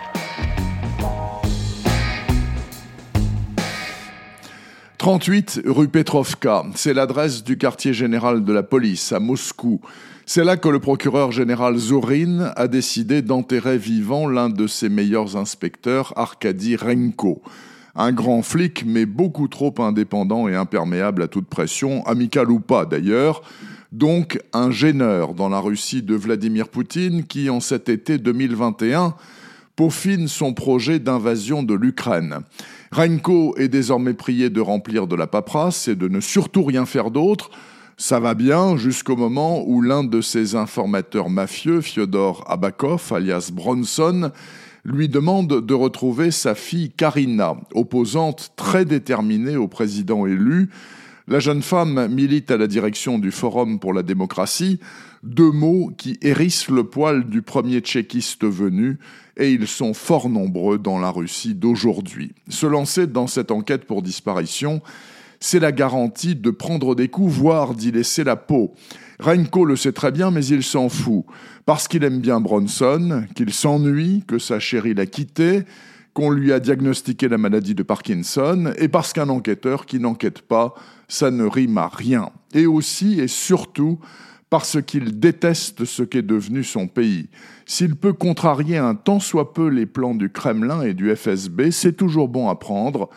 « 38 rue Petrovka, c'est l'adresse du quartier général de la police à Moscou. C'est là que le procureur général Zorin a décidé d'enterrer vivant l'un de ses meilleurs inspecteurs, Arkady Renko. Un grand flic, mais beaucoup trop indépendant et imperméable à toute pression, amical ou pas d'ailleurs donc un gêneur dans la Russie de Vladimir Poutine qui, en cet été 2021, peaufine son projet d'invasion de l'Ukraine. Renko est désormais prié de remplir de la paperasse et de ne surtout rien faire d'autre. Ça va bien jusqu'au moment où l'un de ses informateurs mafieux, Fyodor Abakov, alias Bronson, lui demande de retrouver sa fille Karina, opposante très déterminée au président élu, la jeune femme milite à la direction du Forum pour la démocratie, deux mots qui hérissent le poil du premier tchéquiste venu, et ils sont fort nombreux dans la Russie d'aujourd'hui. Se lancer dans cette enquête pour disparition, c'est la garantie de prendre des coups, voire d'y laisser la peau. Renko le sait très bien, mais il s'en fout. Parce qu'il aime bien Bronson, qu'il s'ennuie, que sa chérie l'a quitté, qu'on lui a diagnostiqué la maladie de Parkinson, et parce qu'un enquêteur qui n'enquête pas, ça ne rime à rien. Et aussi et surtout parce qu'il déteste ce qu'est devenu son pays. S'il peut contrarier un tant soit peu les plans du Kremlin et du FSB, c'est toujours bon à prendre.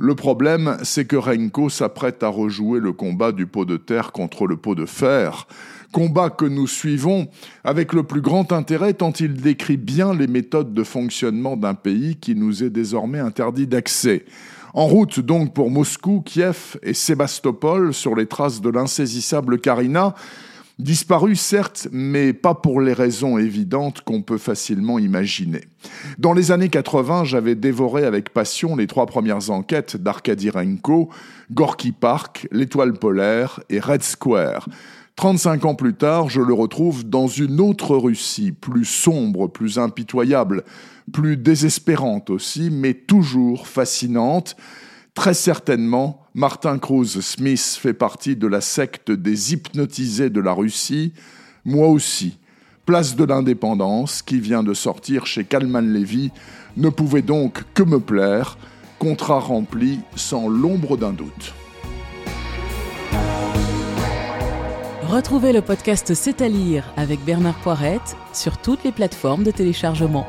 Le problème, c'est que Renko s'apprête à rejouer le combat du pot de terre contre le pot de fer combat que nous suivons avec le plus grand intérêt tant il décrit bien les méthodes de fonctionnement d'un pays qui nous est désormais interdit d'accès. En route donc pour Moscou, Kiev et Sébastopol sur les traces de l'insaisissable Karina, disparue certes, mais pas pour les raisons évidentes qu'on peut facilement imaginer. Dans les années 80, j'avais dévoré avec passion les trois premières enquêtes d'Arkady Renko, Gorky Park, l'Étoile polaire et Red Square. 35 ans plus tard, je le retrouve dans une autre Russie, plus sombre, plus impitoyable, plus désespérante aussi, mais toujours fascinante. Très certainement, Martin Cruz Smith fait partie de la secte des hypnotisés de la Russie, moi aussi. Place de l'indépendance, qui vient de sortir chez Kalman Levy, ne pouvait donc que me plaire, contrat rempli sans l'ombre d'un doute. Retrouvez le podcast C'est à lire avec Bernard Poirette sur toutes les plateformes de téléchargement.